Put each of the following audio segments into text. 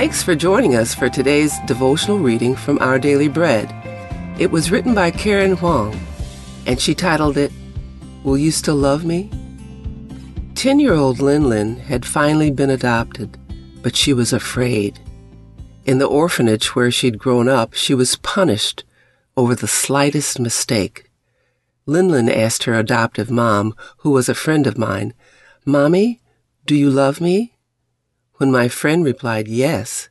Thanks for joining us for today's devotional reading from Our Daily Bread. It was written by Karen Huang, and she titled it, Will You Still Love Me? 10 year old Lin Lin had finally been adopted, but she was afraid. In the orphanage where she'd grown up, she was punished over the slightest mistake. Lin Lin asked her adoptive mom, who was a friend of mine, Mommy, do you love me? When my friend replied yes,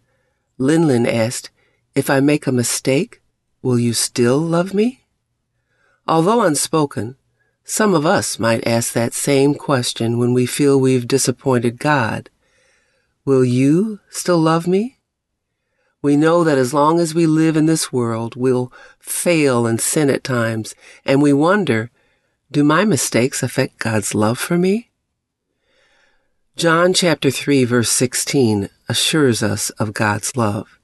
Lin Lin asked, If I make a mistake, will you still love me? Although unspoken, some of us might ask that same question when we feel we've disappointed God. Will you still love me? We know that as long as we live in this world, we'll fail and sin at times, and we wonder, do my mistakes affect God's love for me? John chapter 3 verse 16 assures us of God's love.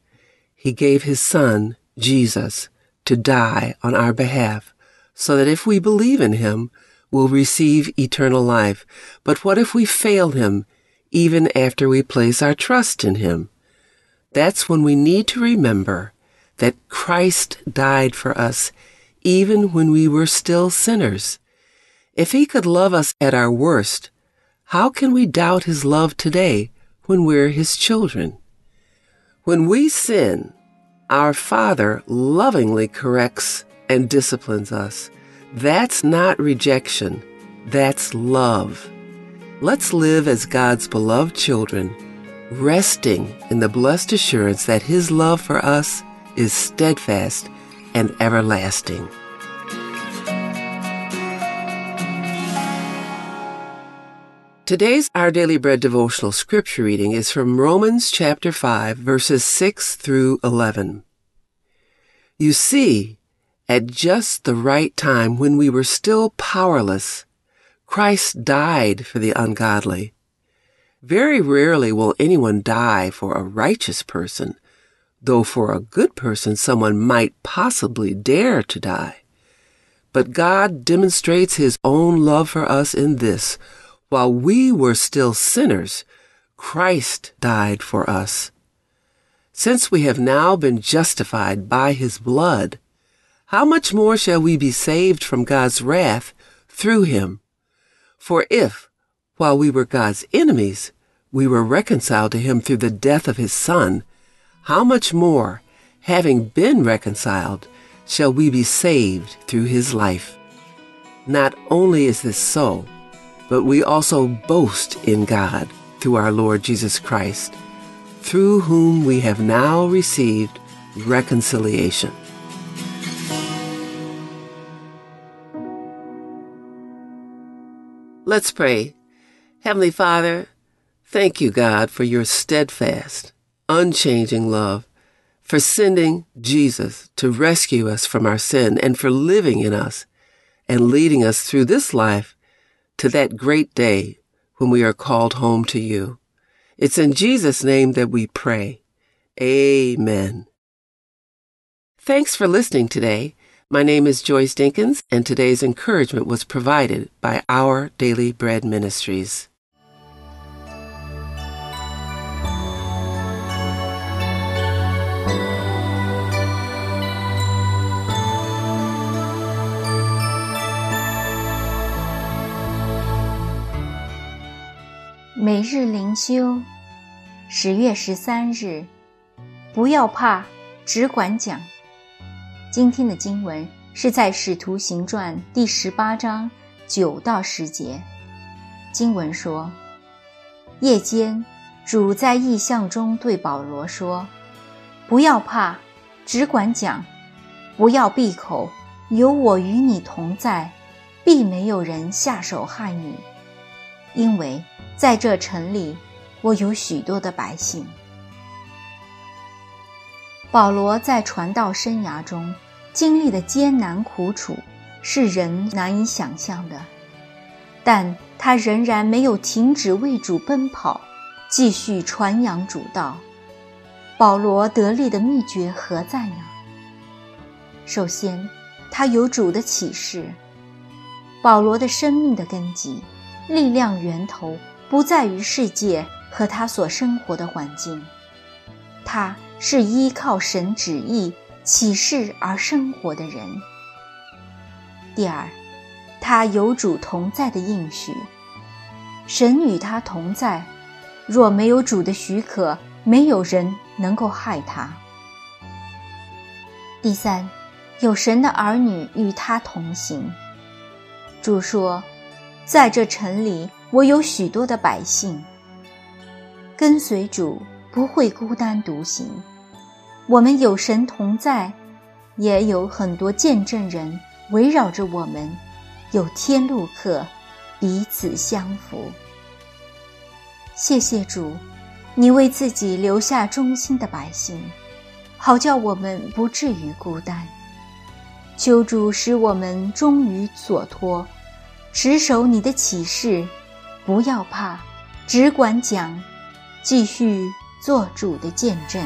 He gave his son, Jesus, to die on our behalf so that if we believe in him, we'll receive eternal life. But what if we fail him even after we place our trust in him? That's when we need to remember that Christ died for us even when we were still sinners. If he could love us at our worst, how can we doubt his love today when we're his children? When we sin, our Father lovingly corrects and disciplines us. That's not rejection, that's love. Let's live as God's beloved children, resting in the blessed assurance that His love for us is steadfast and everlasting. Today's Our Daily Bread devotional scripture reading is from Romans chapter 5, verses 6 through 11. You see, at just the right time when we were still powerless, Christ died for the ungodly. Very rarely will anyone die for a righteous person, though for a good person someone might possibly dare to die. But God demonstrates his own love for us in this while we were still sinners, Christ died for us. Since we have now been justified by his blood, how much more shall we be saved from God's wrath through him? For if, while we were God's enemies, we were reconciled to him through the death of his Son, how much more, having been reconciled, shall we be saved through his life? Not only is this so, but we also boast in God through our Lord Jesus Christ, through whom we have now received reconciliation. Let's pray. Heavenly Father, thank you, God, for your steadfast, unchanging love, for sending Jesus to rescue us from our sin and for living in us and leading us through this life to that great day when we are called home to you. It's in Jesus' name that we pray. Amen. Thanks for listening today. My name is Joyce Dinkins, and today's encouragement was provided by Our Daily Bread Ministries. 每日灵修，十月十三日，不要怕，只管讲。今天的经文是在《使徒行传》第十八章九到十节。经文说：夜间，主在异象中对保罗说：“不要怕，只管讲，不要闭口，有我与你同在，必没有人下手害你，因为。”在这城里，我有许多的百姓。保罗在传道生涯中经历的艰难苦楚，是人难以想象的，但他仍然没有停止为主奔跑，继续传扬主道。保罗得力的秘诀何在呢？首先，他有主的启示。保罗的生命的根基，力量源头。不在于世界和他所生活的环境，他是依靠神旨意启示而生活的人。第二，他有主同在的应许，神与他同在。若没有主的许可，没有人能够害他。第三，有神的儿女与他同行。主说，在这城里，我有许多的百姓。跟随主不会孤单独行，我们有神同在，也有很多见证人围绕着我们，有天路客彼此相扶。谢谢主，你为自己留下忠心的百姓，好叫我们不至于孤单。求主使我们忠于所托，持守你的启示，不要怕，只管讲。继续做主的见证。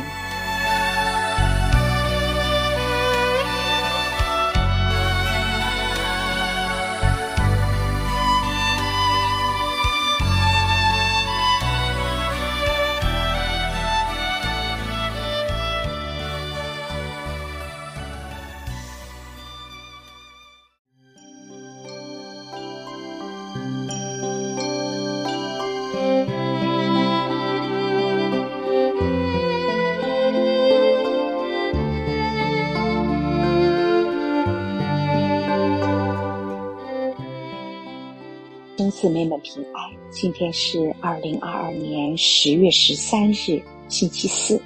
姊妹们平安，今天是二零二二年十月十三日，星期四。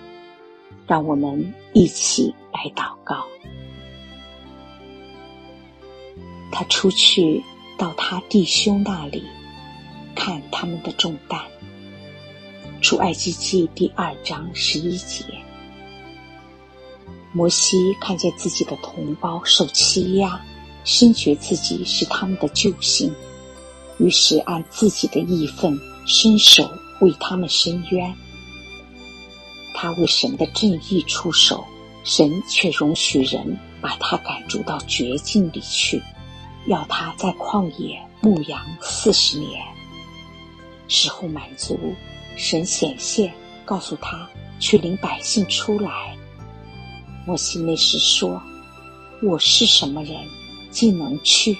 让我们一起来祷告。他出去到他弟兄那里，看他们的重担。出埃及记第二章十一节，摩西看见自己的同胞受欺压，深觉自己是他们的救星。于是按自己的义愤伸手为他们伸冤，他为神的正义出手，神却容许人把他赶逐到绝境里去，要他在旷野牧羊四十年。时候满足，神显现，告诉他去领百姓出来。摩西那时说：“我是什么人，竟能去？”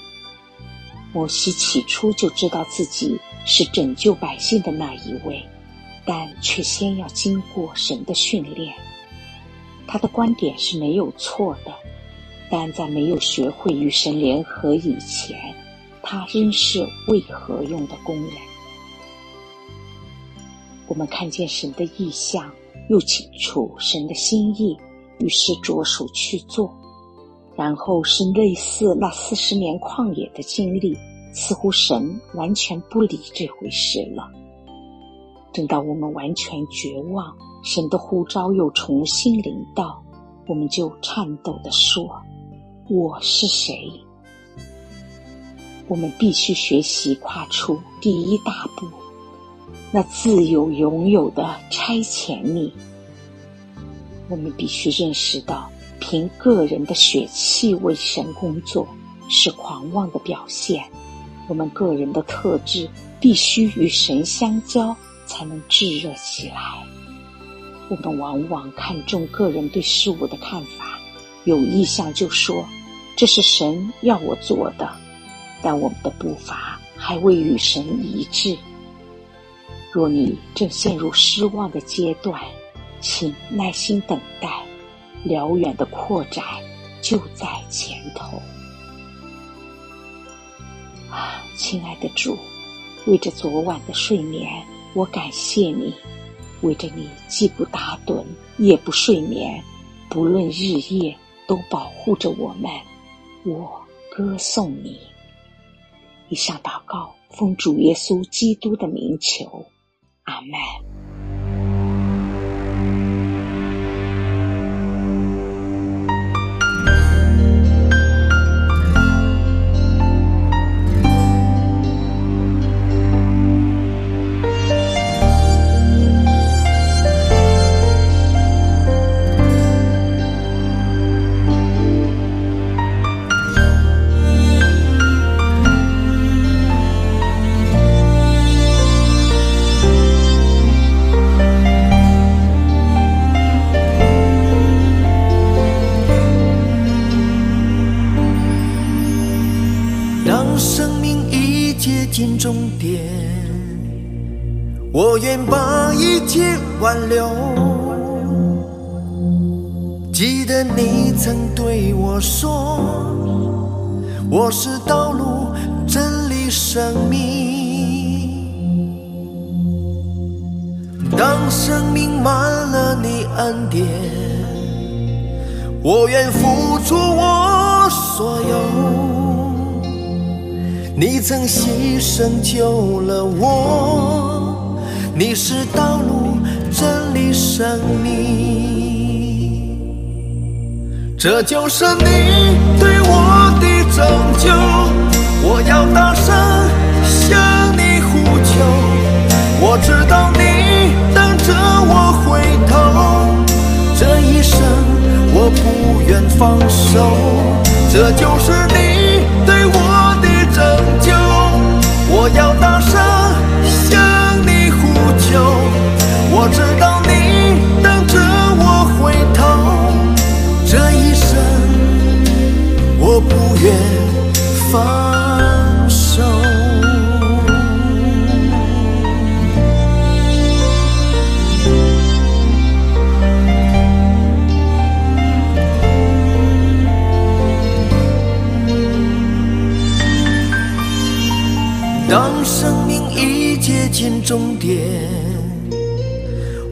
摩西起初就知道自己是拯救百姓的那一位，但却先要经过神的训练。他的观点是没有错的，但在没有学会与神联合以前，他仍是为合用的工人。我们看见神的意象，又清楚神的心意，于是着手去做。然后是类似那四十年旷野的经历，似乎神完全不理这回事了。等到我们完全绝望，神的呼召又重新临到，我们就颤抖地说：“我是谁？”我们必须学习跨出第一大步，那自由拥有的差遣你。我们必须认识到。凭个人的血气为神工作是狂妄的表现。我们个人的特质必须与神相交，才能炙热起来。我们往往看重个人对事物的看法，有意向就说这是神要我做的，但我们的步伐还未与神一致。若你正陷入失望的阶段，请耐心等待。辽远的扩展就在前头啊，亲爱的主，为着昨晚的睡眠，我感谢你；为着你既不打盹也不睡眠，不论日夜都保护着我们，我歌颂你。以上祷告，奉主耶稣基督的名求，阿门。生命已接近终点，我愿把一切挽留。记得你曾对我说，我是道路、真理、生命。当生命满了你恩典，我愿付出我所有。你曾牺牲救了我，你是道路、真理、生命。这就是你对我的拯救，我要大声向你呼求。我知道你等。着我回头，这一生我不愿放手，这就是终点，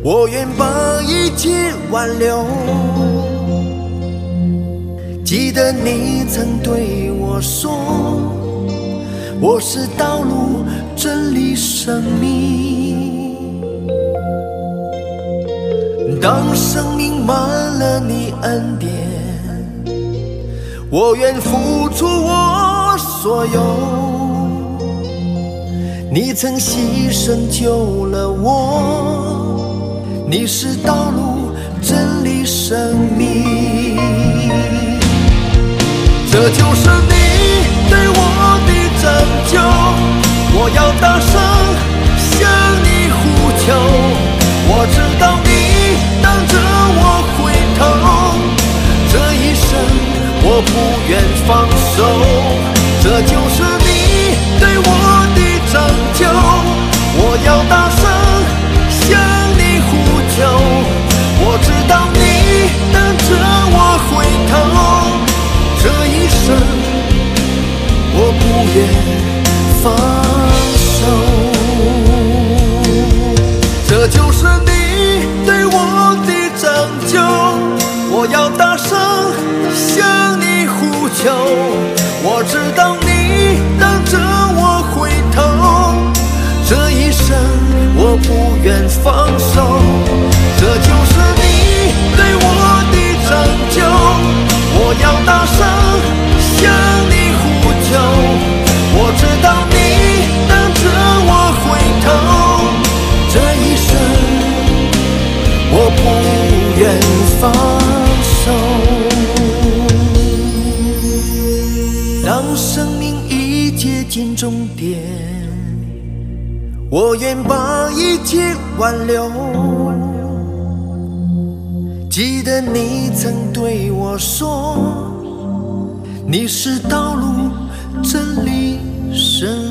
我愿把一切挽留。记得你曾对我说，我是道路、真理、生命。当生命满了你恩典，我愿付出我所有。你曾牺牲救了我，你是道路、真理、生命。这就是你对我的拯救，我要大声向你呼求。我知我不愿放手，这就是你对我的拯救。我要大声向你呼救，我知道你等着我回头。这一生我不愿放手，当生命已接近终点。我愿把一切挽留。记得你曾对我说，你是道路、真理、生。